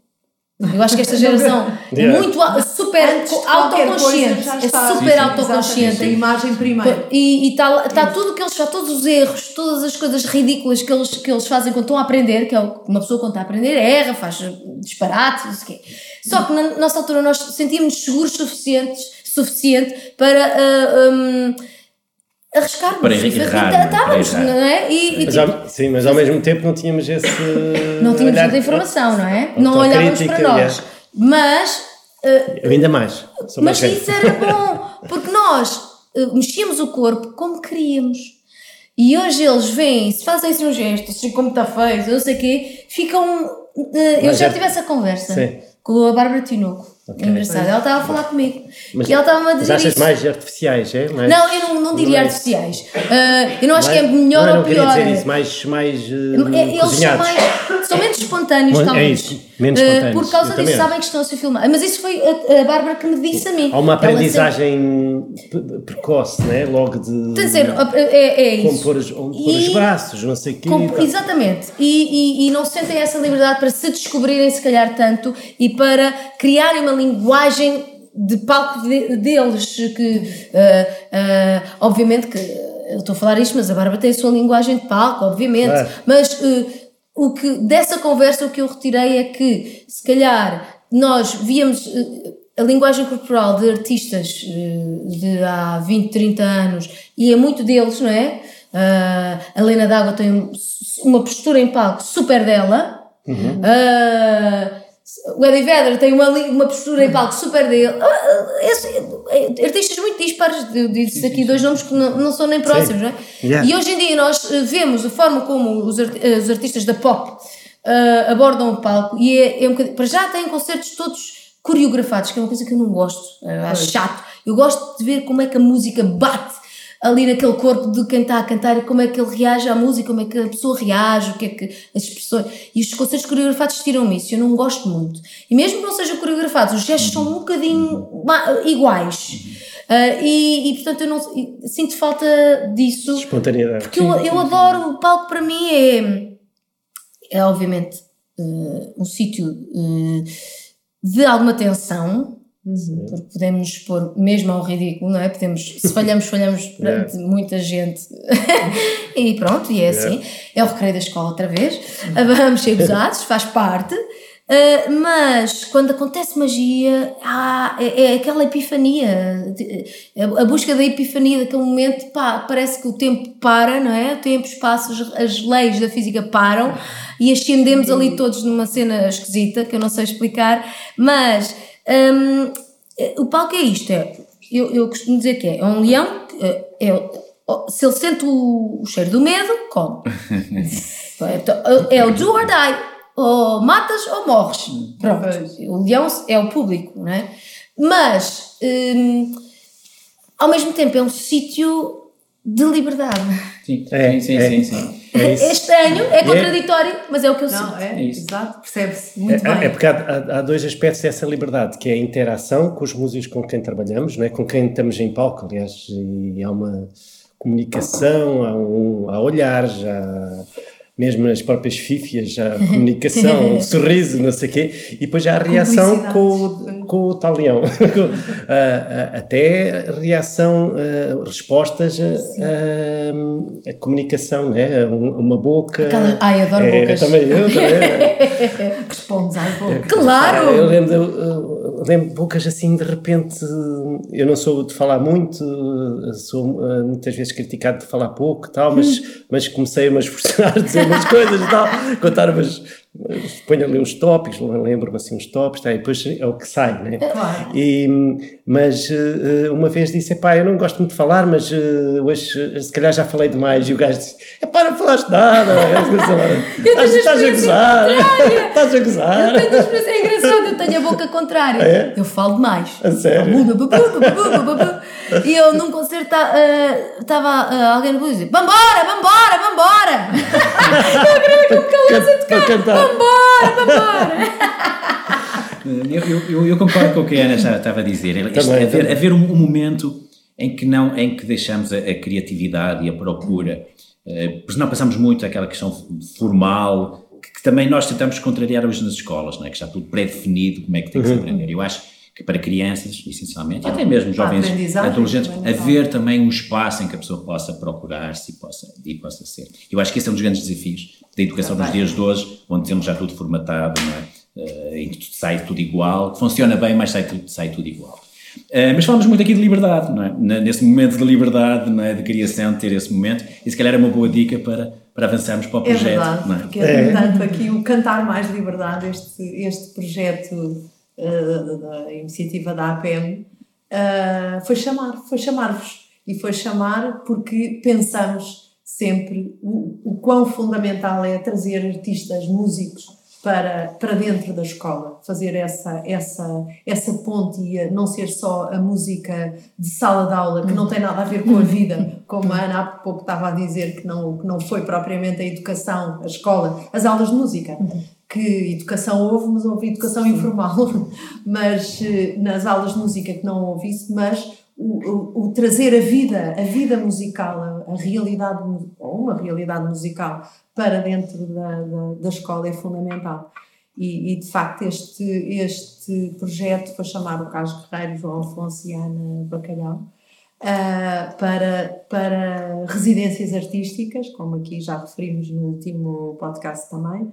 Eu acho que esta geração é yeah. muito super autoconsciente, é super sim, autoconsciente. A imagem primeiro. E está tá tudo que eles fazem, todos os erros, todas as coisas ridículas que eles, que eles fazem quando estão a aprender, que é uma pessoa quando está a aprender, erra, faz disparates, não sei o quê. Só que na nossa altura nós sentíamos seguros suficientes, suficiente para. Uh, um, arriscarmos para errar, estávamos, não é? E, e mas tipo, ao, sim, mas ao mesmo tempo não tínhamos esse. Não tínhamos tanta informação, não é? Não olhávamos para nós. Mas. Uh, ainda mais. mas isso era bom, porque nós uh, mexíamos o corpo como queríamos. E hoje eles vêm, se fazem assim um gesto, assim como está feio, não sei o quê, ficam. Uh, eu já tive essa conversa sim. com a Bárbara Tinoco Okay. Engraçado. Ela estava a falar comigo. Mas, e ela estava a dizer. Mas achas isso. mais artificiais, é? Mais, não, eu não, não diria mais, artificiais. Uh, eu não acho mais, que é melhor não, ou pior. Não, dizer isso, mais. mais uh, Eles cozinhados. são, mais, são menos espontâneos, é talvez. É isso, menos uh, espontâneos. Por causa disso, sabem que estão a ser filmados. Mas isso foi a, a Bárbara que me disse a mim. Há uma aprendizagem sempre... precoce, né? Logo de. Tem de ser, é, é isso. Como pôr os, os braços, não sei o quê. Exatamente. E, e, e não sentem essa liberdade para se descobrirem, se calhar, tanto e para criarem uma linguagem de palco de, deles, que uh, uh, obviamente que eu estou a falar isto, mas a Bárbara tem a sua linguagem de palco, obviamente, é. mas uh, o que dessa conversa o que eu retirei é que se calhar nós víamos a linguagem corporal de artistas de há 20, 30 anos e é muito deles, não é? a Helena D'Água tem uma postura em palco super dela. Uhum. Uh, o Eddie Vedder tem uma, uma postura em palco super dele. É, artistas muito dispares, eu disse aqui dois nomes que não, não são nem próximos, Sim. não é? Yeah. E hoje em dia nós eh, vemos a forma como os, os artistas da pop uh, abordam o palco e é, é um para já têm concertos todos coreografados, que é uma coisa que eu não gosto, acho chato. Eu gosto de ver como é que a música bate ali naquele corpo de quem está a cantar e como é que ele reage à música, como é que a pessoa reage, o que é que as expressões. E os concertos coreografados tiram isso, eu não gosto muito. E mesmo que não sejam coreografados, os gestos são um bocadinho iguais. Uh, e, e, portanto eu não sinto falta disso. Espontaneidade. Porque eu, eu adoro, o palco para mim é, é obviamente uh, um sítio uh, de alguma tensão Uhum. Porque podemos pôr mesmo ao ridículo, não é? Podemos, se falhamos, falhamos perante yeah. muita gente e pronto, e é yeah. assim. É o recreio da escola outra vez. Vamos ser gozados, faz parte. Uh, mas quando acontece magia, ah, é, é, aquela epifania, a busca da epifania daquele momento, pá, parece que o tempo para, não é? O tempo, espaço, as, as leis da física param e ascendemos ali todos numa cena esquisita que eu não sei explicar, mas um, o palco é isto: é, eu, eu costumo dizer que é, é um leão, é, é, se ele sente o, o cheiro do medo, come. é, é o do or die ou matas ou morres. Pronto. O leão é o público, não é? Mas, hum, ao mesmo tempo, é um sítio de liberdade. Sim, é, sim, é, sim, sim, É, é estranho, é, é contraditório, mas é o que eu Não, sinto. É, é exato, percebe-se muito é, bem. É porque há, há, dois aspectos dessa liberdade, que é a interação com os músicos com quem trabalhamos, não é? com quem estamos em palco, aliás, e há uma comunicação, há, um, há olhares, há mesmo nas próprias fifias, a comunicação, o sorriso, não sei o quê, e depois já a reação com, com o tal leão. Até reação, respostas a, a, comunicação, né? uma boca. Aquela, ai, adoro é, bocas. Também eu, também. Respondes à boca. Claro! Eu lembro, eu lembro bocas assim, de repente, eu não sou de falar muito, sou muitas vezes criticado de falar pouco tal, mas, hum. mas comecei a me esforçar a dizer umas coisas e tal, contar umas, ponho ali uns tópicos, lembro-me assim uns tópicos, tá, e depois é o que sai, né? Claro. E, mas uh, uma vez disse, pá, eu não gosto muito de falar, mas uh, hoje se calhar já falei demais, e o gajo disse, é pá, não falaste nada, estás, estás a gozar, estás a gozar. Eu tenho é engraçado, eu tenho a boca contrária, é? eu falo demais. A sério? E eu num concerto estava uh, uh, alguém no dizer, vambora, vambora, vambora. eu queria que me calasse a tocar. Vambora, vambora! eu, eu, eu, concordo com o que a Ana estava a dizer. Também, haver, haver um, um, momento em que não em que deixamos a, a criatividade e a procura, uh, porque não passamos muito aquela questão formal, que, que, também nós tentamos contrariar hoje nas escolas, não é? que está tudo pré-definido como é que tem que se uhum. aprender. Eu acho que para crianças, essencialmente, e até mesmo jovens adolescentes, haver também um espaço em que a pessoa possa procurar-se e possa, e possa ser. Eu acho que esse é um dos grandes desafios da educação dos dias de hoje, onde temos já tudo formatado, é? uh, em que sai tudo igual, funciona bem, mas sai tudo, sai tudo igual. Uh, mas falamos muito aqui de liberdade, não é? Nesse momento de liberdade, não é? de criação, ter esse momento, e se calhar é uma boa dica para, para avançarmos para o projeto. É verdade, não é? porque é, portanto, aqui o Cantar Mais Liberdade, este, este projeto uh, da iniciativa da APM, uh, foi chamar, foi chamar-vos. E foi chamar porque pensamos sempre o, o quão fundamental é trazer artistas, músicos para, para dentro da escola, fazer essa, essa, essa ponte e não ser só a música de sala de aula, que não tem nada a ver com a vida, como a Ana há pouco estava a dizer, que não, que não foi propriamente a educação, a escola, as aulas de música. Que educação houve, mas houve educação informal, mas eh, nas aulas de música que não houve isso, mas o, o, o, trazer a vida, a vida musical, a, realidade, ou uma realidade musical para dentro da, da, da escola é fundamental. E, e, de facto este, este projeto foi chamar o Carlos Guerreiro, João Afonso e Ana Bacalhau uh, para, para residências artísticas, como aqui já referimos no último podcast também,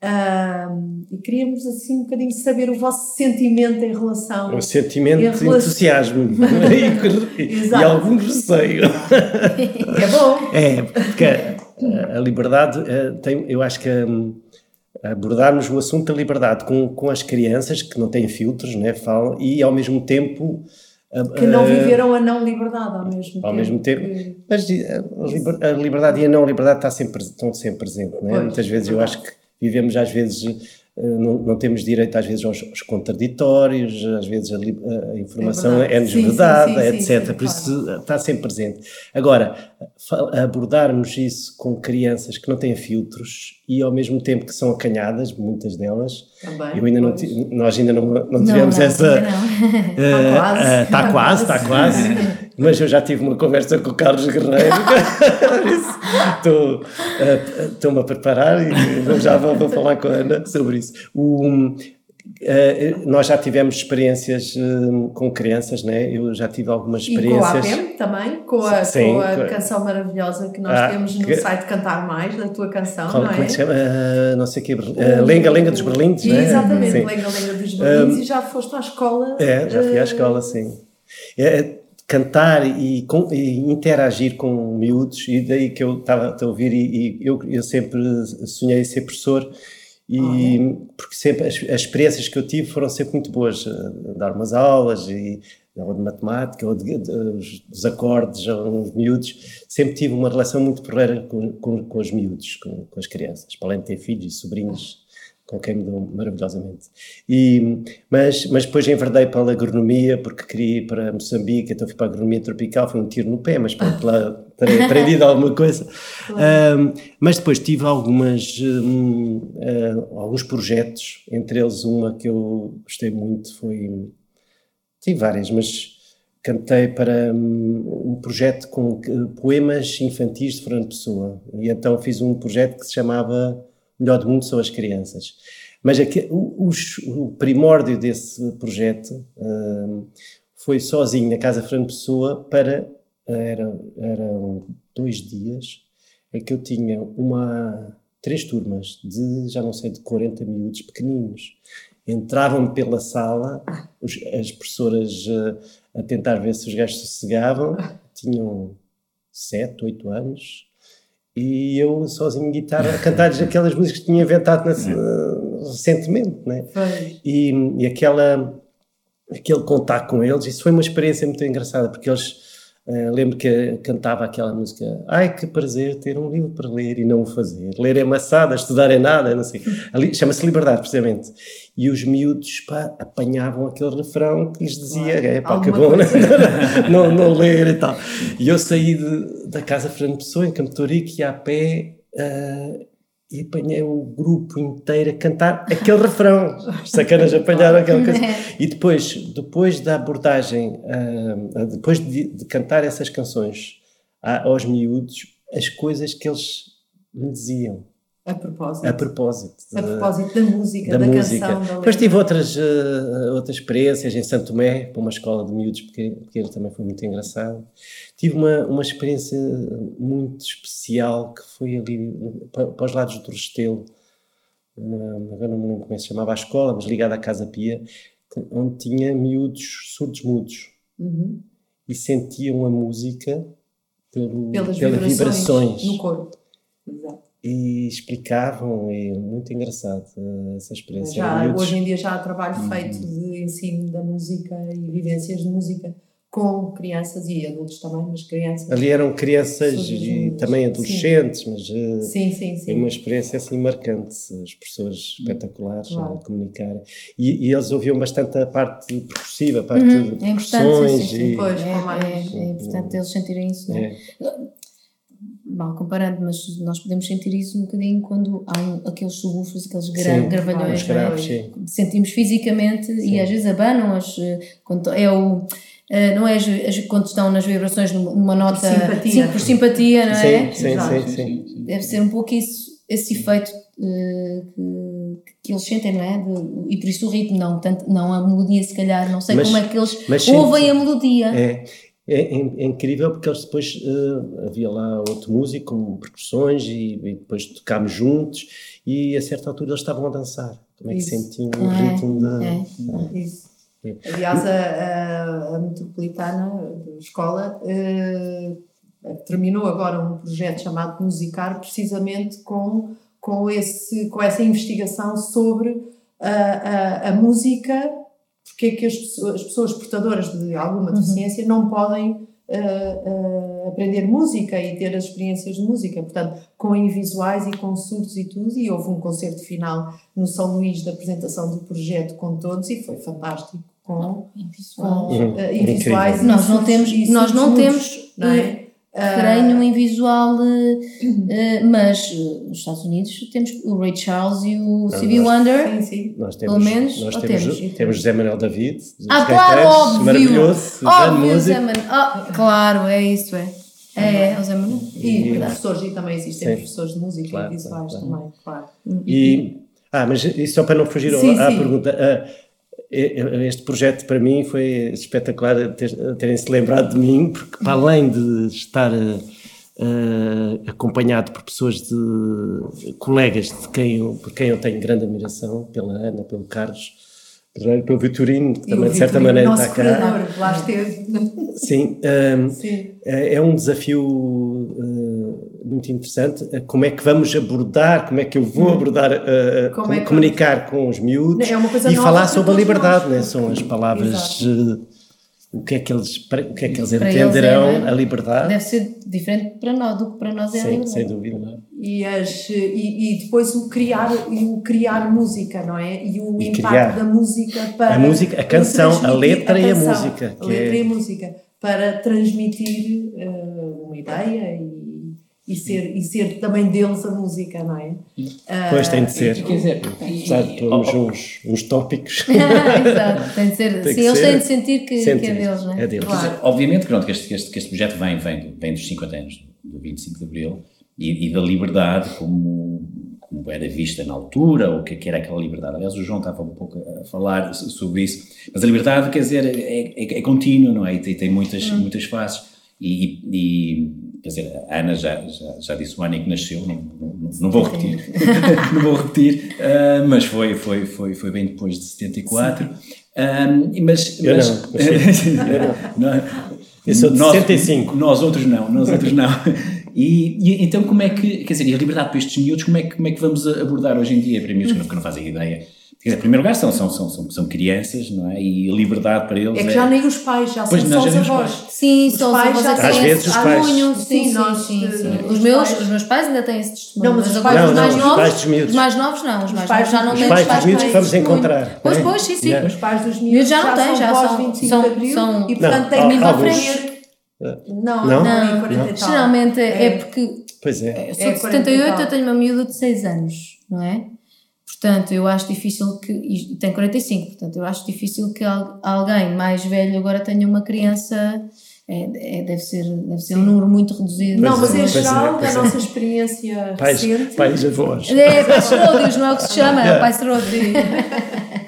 Uh, e queríamos assim um bocadinho saber o vosso sentimento em relação. Um sentimento de relação... entusiasmo e, e, algum receio. é bom. É, porque a, a liberdade, eh, tem, eu acho que um, abordarmos o assunto da liberdade com, com as crianças que não têm filtros, né, falam, e ao mesmo tempo. Que não viveram a não liberdade ao mesmo ao tempo. mesmo tempo. Que... Mas eh, a liberdade e a não liberdade está sempre, estão sempre presentes. Né? Muitas vezes eu acho que vivemos às vezes eh, não, não, temos direito às vezes aos, aos contraditórios, às vezes a, a informação é-nos é vedada, etc. Sim, Por isso claro. está sempre presente. Agora, abordarmos isso com crianças que não têm filtros e ao mesmo tempo que são acanhadas, muitas delas, Também, eu ainda não, nós ainda não, não tivemos não, essa. Está uh, uh, quase, está quase. Mas eu já tive uma conversa com o Carlos Guerreiro, estou-me uh, a preparar e já vou, vou falar com a Ana sobre isso. O, Uh, nós já tivemos experiências uh, com crianças, né? Eu já tive algumas experiências. E com a APEM também, com a, Sim, com a com... canção maravilhosa que nós ah, temos no que... site Cantar Mais, da tua canção, Qual, não é? Como é que chama? Uh, não sei o que, uh, Lenga Lenga dos Berlindes, né? Exatamente, Lenga Lenga dos Berlindes, um, e já foste à escola. É, já fui à escola, sim. É, é cantar e, com, e, interagir com miúdos, e daí que eu estava a ouvir, e, e eu, eu sempre sonhei ser professor e oh, porque sempre as, as, experiências que eu tive foram sempre muito boas, uh, dar umas aulas e ou de matemática ou de, de, dos acordes aos miúdos, sempre tive uma relação muito porreira com, com, com os miúdos, com, com, as crianças, para além de ter filhos e sobrinhos com quem me dou maravilhosamente. E, mas, mas depois enverdei para a agronomia, porque queria ir para Moçambique, então fui para a agronomia tropical, foi um tiro no pé, mas pronto, lá terei aprendido alguma coisa. Um, mas depois tive algumas, um, uh, alguns projetos, entre eles uma que eu gostei muito foi. Tive várias, mas cantei para um, um projeto com poemas infantis de Fernando Pessoa. E então fiz um projeto que se chamava melhor do mundo são as crianças. Mas aqui, o, o, primórdio desse projeto uh, foi sozinho na Casa Fernando Pessoa para. Era, eram dois dias em que eu tinha uma, três turmas de, já não sei, de 40 miúdos pequeninos. Entravam pela sala, os, as professoras uh, a tentar ver se os gajos sossegavam, tinham sete, oito anos, e eu sozinho guitarra a cantar aquelas músicas que tinha inventado na, recentemente, né? E, e aquela aquele contato com eles, isso foi uma experiência muito engraçada, porque eles Uh, lembro que cantava aquela música Ai que prazer ter um livro para ler e não o fazer. Ler é maçada, estudar é nada não sei, chama-se Liberdade precisamente. E os miúdos pá, apanhavam aquele refrão que lhes dizia é pá, que bom, né? não, não ler e tal. E eu saí de, da casa Fernando Pessoa em Campo Torico e a pé uh, e apanhei o grupo inteiro a cantar aquele refrão. Sacanas apanharam aquela coisa. E depois, depois da abordagem, uh, depois de, de, cantar essas canções aos miúdos, as coisas que eles me diziam. A propósito. A propósito. A propósito da música, da, da música. canção. Da Depois tive outras, uh, outras experiências em Santo Tomé, para uma escola de miúdos pequenos, também foi muito engraçado. Tive uma, uma experiência muito especial que foi ali para, para os lados do Restelo, agora não me lembro como é se chamava a escola, mas ligada à Casa Pia, onde tinha miúdos surdos-mudos uhum. e sentiam a música pelo, pelas, pelas vibrações, vibrações no corpo. Exato e explicavam, é muito engraçado eh, essa experiência. Já, hoje em dia já há trabalho uhum. feito de ensino da música e vivências de música com crianças e adultos também, mas crianças. Ali eram crianças e também adolescentes, sim. mas eh, sim, sim, sim. é uma experiência assim marcante, as pessoas espetaculares claro. a comunicarem. E, e, eles ouviam bastante a parte percussiva, a parte uhum. de é percussões. Sim, sim, e... Pois, é, é, é, importante eles sentirem isso, não é? É mal comparando, mas nós podemos sentir isso um bocadinho quando há aqueles subwoofers, aqueles gra sim, gravalhões, graves, é? sentimos fisicamente sim. e às vezes abanam as, quando é o Uh, não é as, as, quando estão nas vibrações numa nota simpatia. Sim, por simpatia, não é? Sim, sim, sim, Deve ser um pouco isso, esse efeito uh, que, que, eles sentem, não é? De, e por isso o ritmo, não, tanto, não a melodia, se calhar, não sei mas, como é que eles ouvem a melodia. É. É, é, é, incrível porque eles depois uh, havia lá outro músico com percussões e, e, depois tocámos juntos e a certa altura eles estavam a dançar. Como é que sentiam o é, ritmo da. É. É. Aliás, a, a, a, metropolitana a escola uh, terminou agora um projeto chamado Musicar, precisamente com, com, esse, com essa investigação sobre a, a música porque é que as pessoas, as pessoas portadoras de alguma uhum. deficiência uhum. não podem uh, uh, aprender música e ter as experiências de música, portanto, com invisuais e com surdos e tudo, e houve um concerto final no São Luís da apresentação do projeto com todos e foi fantástico com, com uh, invisuais. Nós não temos, nós não temos, não é? Creio em visual, uh, mas uh, nos Estados Unidos temos o Ray Charles e o Stevie Wonder. Sim, sim. Nós temos, pelo menos, nós temos, temos, temos José Manuel David. Ah, claro, óbvio. Maravilhoso. Óbvio, José Manuel. Oh, claro, é isso, é. É, é, o Zé Manuel. E, e professores, e também existem sim. professores de música claro, e visuais claro, também, claro. E Ah, mas isso só para não fugir sim, à, sim. pergunta. Este projeto para mim foi espetacular terem-se lembrado de mim, porque para além de estar uh, acompanhado por pessoas de colegas de quem eu, por quem eu tenho grande admiração, pela Ana, pelo Carlos, pelo Vitorino, que também de certa maneira está cá. lá esteve. Sim, um, Sim, é, é um desafio uh, muito interessante. Como é que vamos abordar, como é que eu vou hum. abordar, uh, com, é comunicar com os miúdos é e falar sobre a liberdade, né? são as palavras o que é que eles, o que é que eles entenderão eles é, a liberdade. Deve ser diferente para nós do que para nós é Sim, a liberdade. Sem dúvida. E, as, e, e, depois o criar, o criar música, não é? E o e impacto criar. da música para. A música, a canção, a letra a canção, e a música. A letra é... e a música. Para transmitir uh, uma ideia e e ser, e ser também deles a música, não é? Pois tem de ser. Quer dizer, apesar de termos uns, uns tópicos. Exato, tem de ser. Tem sim, eles têm de sentir que, que, é deles, não é? é deles. Claro. Obviamente pronto, que, este, que, este, que este projeto vem, vem, vem dos 50 anos do 25 de Abril e, e da liberdade como, como era vista na altura, ou o que, era aquela liberdade. Aliás, o João estava um pouco a falar sobre isso. Mas a liberdade, quer dizer, é, é, é contínua, não é? E tem, tem muitas, hum. muitas fases. E, e, quer dizer, a Ana já, já, já disse o ano em que nasceu, não, não, não vou repetir, não vou repetir, uh, mas foi, foi, foi, foi bem depois de 74. Um, mas, eu mas, não, eu não. Eu sou de nós, 75. Nós outros não, nós outros não. E, e, então como é que, quer dizer, e a liberdade para estes miúdos, como é que, como é que vamos abordar hoje em dia para miúdos que não, que não fazem ideia Dizer, em primeiro lugar, são, são, são, são, são crianças, não é? E a liberdade para eles. É que já é... nem os pais, já pois são só os avós. Sim, os são pais, os avós. Às vezes os pais. Sim, sim, sim, sim. Os, meus, os meus pais ainda têm esse testemunho. Não, mas os pais, não, os mais não, novos. Os, pais dos os mais novos não. Os mais novos já não têm os pais dos miúdos que vamos encontrar. Pois, pois, sim, sim. Os pais dos miúdos já não têm, já são. são e portanto têm que aprender. Não, não, não, 40 Geralmente é porque. Pois é. Eu sou de 78, eu tenho uma miúda de 6 anos, não é? Portanto, eu acho difícil que. E tem 45, portanto, eu acho difícil que alguém mais velho agora tenha uma criança. É, é, deve, ser, deve ser um número muito reduzido. Não, mas em geral, da nossa experiência pais, recente. Pais avós. É, pais serôdios, não é o que se chama, é o pai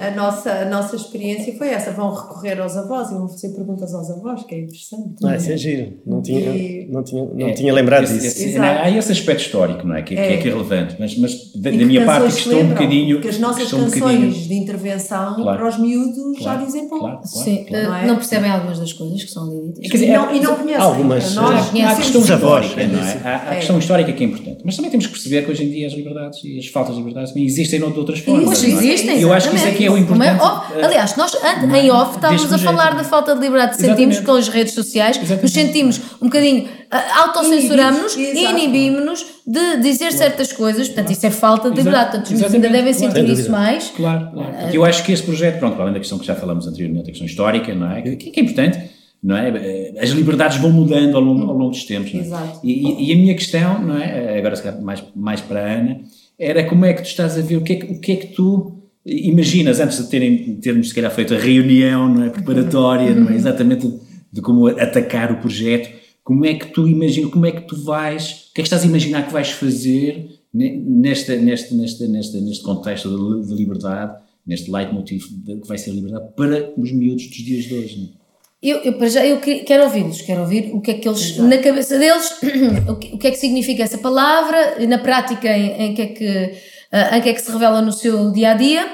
A nossa, a nossa experiência foi essa. Vão recorrer aos avós e vão fazer perguntas aos avós, que é interessante. Não, isso é giro. Não tinha, e... não tinha, não é, tinha lembrado esse, disso. Esse, há esse aspecto histórico, não é? Que, é. que é, relevante. Mas, mas da, da minha parte, que estou um bocadinho. Que as nossas canções um de intervenção claro. para os miúdos claro. já dizem pouco. Claro, Sim, não, é? não, percebem algumas das coisas que são ditas. Dizer, e, não, e não conhecem. Algumas. Nós há, questão histórica, não é? Há, há questão histórica que é importante. Mas também temos que perceber que hoje em dia as liberdades e as faltas de liberdades também existem de outras formas. Pois existem. Eu acho que isso é que é o importante Oh, aliás, nós em off estávamos a falar da falta de liberdade que sentimos com as redes sociais, Exatamente. nos sentimos um bocadinho, uh, autocensuramos-nos e inibimos-nos de dizer certas coisas, portanto, isso é falta de liberdade, portanto, os ainda devem sentir claro. isso mais. Claro, claro. Porque eu acho que esse projeto, pronto, além da questão que já falamos anteriormente, a questão histórica, não é? Que, que é importante não é? As liberdades vão mudando ao longo, ao longo dos tempos, não é? Exato. E, e, a minha questão, não é? Agora, mais, mais para a Ana, era como é que tu estás a ver, o que é que, o que, é que tu imaginas, antes de terem, termos se calhar feito a reunião não é, preparatória, não é, exatamente de como atacar o projeto, como é que tu imaginas, como é que tu vais, o que é que estás a imaginar que vais fazer neste, neste, neste, neste, neste contexto de, liberdade, neste leitmotiv que vai ser a liberdade para os miúdos dos dias de hoje? Não é? Eu, eu, para já, eu quero ouvi-los, quero ouvir o que é que eles, Exato. na cabeça deles, o que, o que é que significa essa palavra, na prática, em, em que é que, uh, em que é que se revela no seu dia a dia.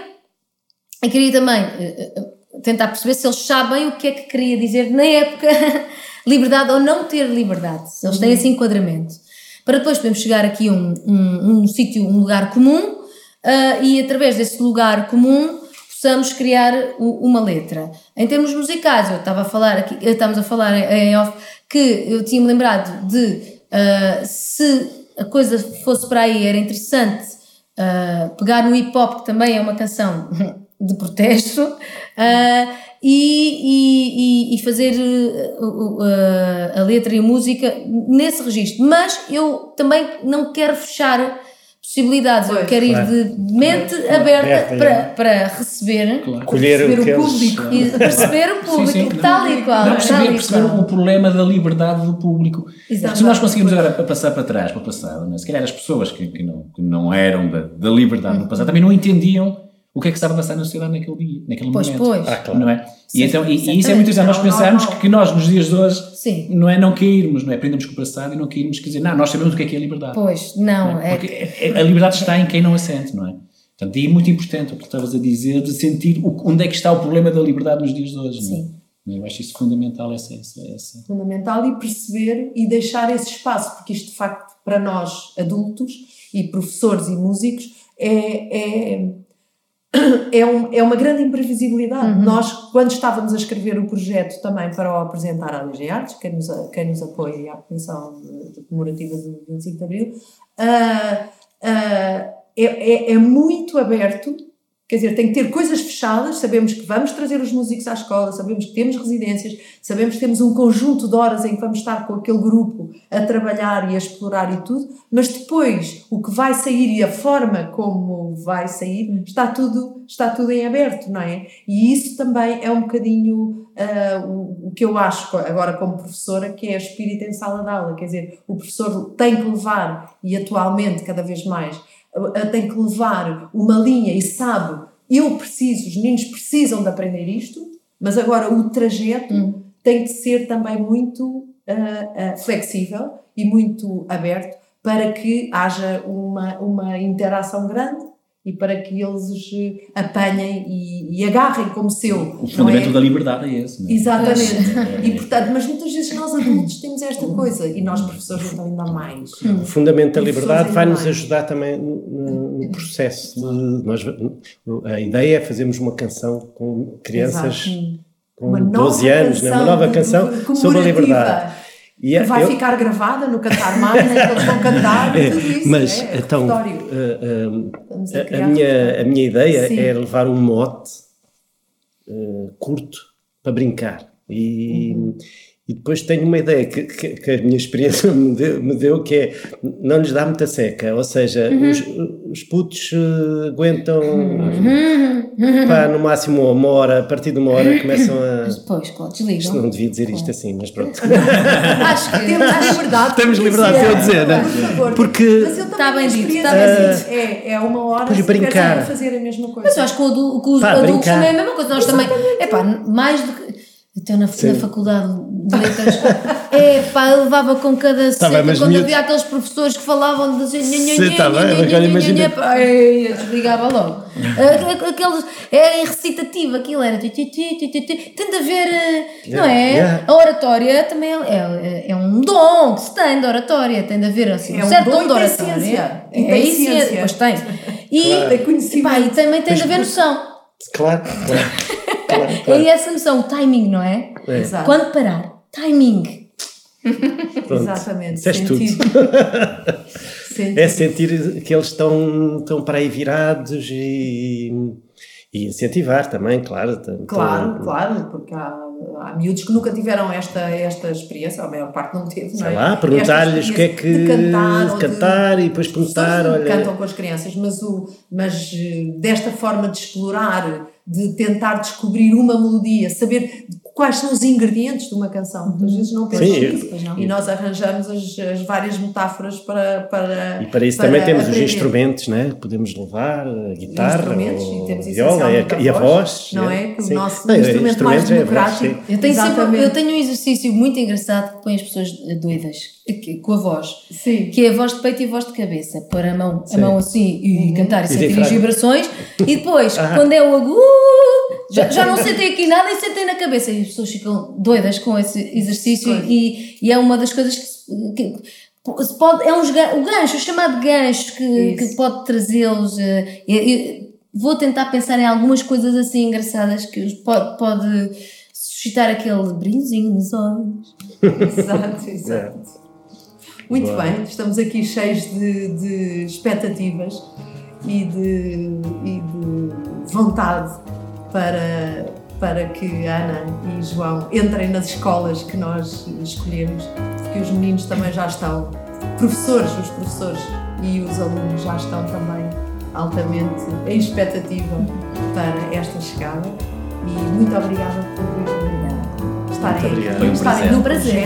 E queria também uh, tentar perceber se eles sabem o que é que queria dizer na época liberdade ou não ter liberdade, se eles têm uhum. esse enquadramento. Para depois podermos chegar aqui a um, um, um sítio, um lugar comum uh, e através desse lugar comum possamos criar uma letra. Em termos musicais, eu estava a falar aqui, estamos a falar em off, que eu tinha-me lembrado de uh, se a coisa fosse para aí, era interessante uh, pegar no hip hop, que também é uma canção de protesto, uh, e, e, e, fazer a letra e a música nesse registro. Mas eu também não quero fechar possibilidades. Pois, eu quero claro. ir de mente claro. aberta para, para receber, claro. colher o, o público e perceber o público sim, sim. tal e qual. Não, perceber, perceber o problema da liberdade do público. Exato. Se nós conseguimos agora passar para trás, para o passado, é? se calhar as pessoas que, que, não, que não eram da, da liberdade no passado também não entendiam o que é que estava a passar na sociedade naquele dia, naquele pois, momento. Pois, ah, claro. não é? Sim, e, então, e, e, isso é muito interessante, nós pensamos que, que, nós nos dias de hoje Sim. não é não cairmos, não é aprendemos com o passado e não cairmos, quer dizer, não, nós sabemos o que é que é a liberdade. Pois, não, não é? Porque é... a liberdade está em quem não a sente, não é? Portanto, e é muito importante o que estavas a dizer, de sentir o, onde é que está o problema da liberdade nos dias de hoje, Sim. não é? Eu acho isso fundamental, essa, essa, essa. Fundamental e perceber e deixar esse espaço, porque isto de facto para nós adultos e professores e músicos é, é é, um, é uma grande imprevisibilidade. Uhum. Nós, quando estávamos a escrever o projeto também para o apresentar à DG Artes, quem nos, quem nos apoia e à Comissão Comemorativa do 25 de Abril, uh, uh, é, é, é muito aberto Quer dizer, tem que ter coisas fechadas, sabemos que vamos trazer os músicos à escola, sabemos que temos residências, sabemos que temos um conjunto de horas em que vamos estar com aquele grupo a trabalhar e a explorar e tudo, mas depois o que vai sair e a forma como vai sair está tudo, está tudo em aberto, não é? E isso também é um bocadinho uh, o, o, que eu acho agora como professora, que é espírito em sala de aula, quer dizer, o professor tem que levar, e atualmente cada vez mais, tem que levar uma linha e sabe, eu preciso, os meninos precisam de aprender isto, mas agora o trajeto hum. tem que ser também muito uh, uh, flexível e muito aberto para que haja uma, uma interação grande e para que eles os eh, apanhem e, e agarrem como seu. O fundamento é? da liberdade é esse. Não é? Exatamente. É. E portanto, mas muitas vezes nós adultos temos esta coisa e nós professores então ainda mais. O fundamento da liberdade vai nos ajudar também no, no processo. De, nós, a ideia é fazermos uma canção com crianças Exato. com 12 anos, né? uma nova canção sobre a liberdade. E que vai eu... ficar gravada no Cantar Mais, né, que eles vão cantar, tudo isso. Mas, é, então, uh, uh, a, a, minha, a minha ideia Sim. é levar um mote uh, curto para brincar. E, uhum. E depois tenho uma ideia que, que, que a minha experiência me deu, me deu, que é não lhes dá muita seca, ou seja, uhum. os, os putos uh, aguentam uhum. pá, no máximo uma hora, a partir de uma hora começam a. Depois, claro, desligam. Isto não devia dizer isto assim, mas pronto. Acho que temos a liberdade. Temos liberdade para eu dizer, não é? Porque. Está bem dito, está bem dito. É, é uma hora para brincar. fazer a mesma coisa. Mas eu acho que o, que os pá, adultos brincar. também é a mesma coisa. Nós também. É pá, mais do que então na, na faculdade de letras, é pá, eu levava com cada tá seca, quando miúdos... havia aqueles professores que falavam de tá eu desligava logo. Aqueles, é recitativo, aquilo era tem de haver, não é? A oratória também é, é, um dom que se tem de oratória, tem de haver assim, um certo dom de oratória. É ciência, pois tem. E, e também tem de haver noção. Claro, claro. É essa noção, o timing, não é? é. Exato. Quando parar, timing. Exatamente. Disseste tudo. sentir. É sentir que eles estão, estão para aí virados e, e incentivar também, claro. Claro, claro, porque há, há miúdos que nunca tiveram esta, esta experiência, a maior parte não teve, não é? Sei lá, perguntar-lhes o que é que. De cantar, de cantar de, e depois perguntar. Olha... Cantam com as crianças, mas, o, mas eh, desta forma de explorar de tentar descobrir uma melodia, saber quais são os ingredientes de uma canção. Muitas vezes não pensamos nisso. E nós arranjamos as, as, várias metáforas para, para. E para isso para também temos aprender. os instrumentos, né? Podemos levar a guitarra, ou a viola e a, e a voz. Não é? Que o nosso não, instrumento mais é democrático. É eu, tenho sempre, eu tenho um exercício muito engraçado que põe as pessoas doidas com a voz, Sim. que é a voz de peito e a voz de cabeça, pôr a mão, a mão assim e uhum. cantar e, sentir as vibrações, e depois, ah. quando é o agudo, já, já não sentem aqui nada e sentem na cabeça, e as pessoas ficam doidas com esse exercício, e, e, é uma das coisas que, que pode, é um, o gancho, o chamado gancho que, que pode trazê-los. Uh, vou tentar pensar em algumas coisas assim engraçadas que pode, pode suscitar aquele brilhozinho nos olhos. exato, exato. Muito Boa. bem, estamos aqui cheios de, de expectativas e de, e de vontade para, para que Ana e João entrem nas escolas que nós escolhemos, porque os meninos também já estão professores, os professores e os alunos já estão também altamente em expectativa para esta chegada e muito obrigada por estarem, obrigado. por estarem no prazer.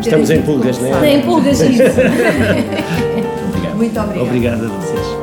Estamos em pulgas, não é? Tem pulgas isso. Obrigado. Muito obrigada. Obrigado a vocês.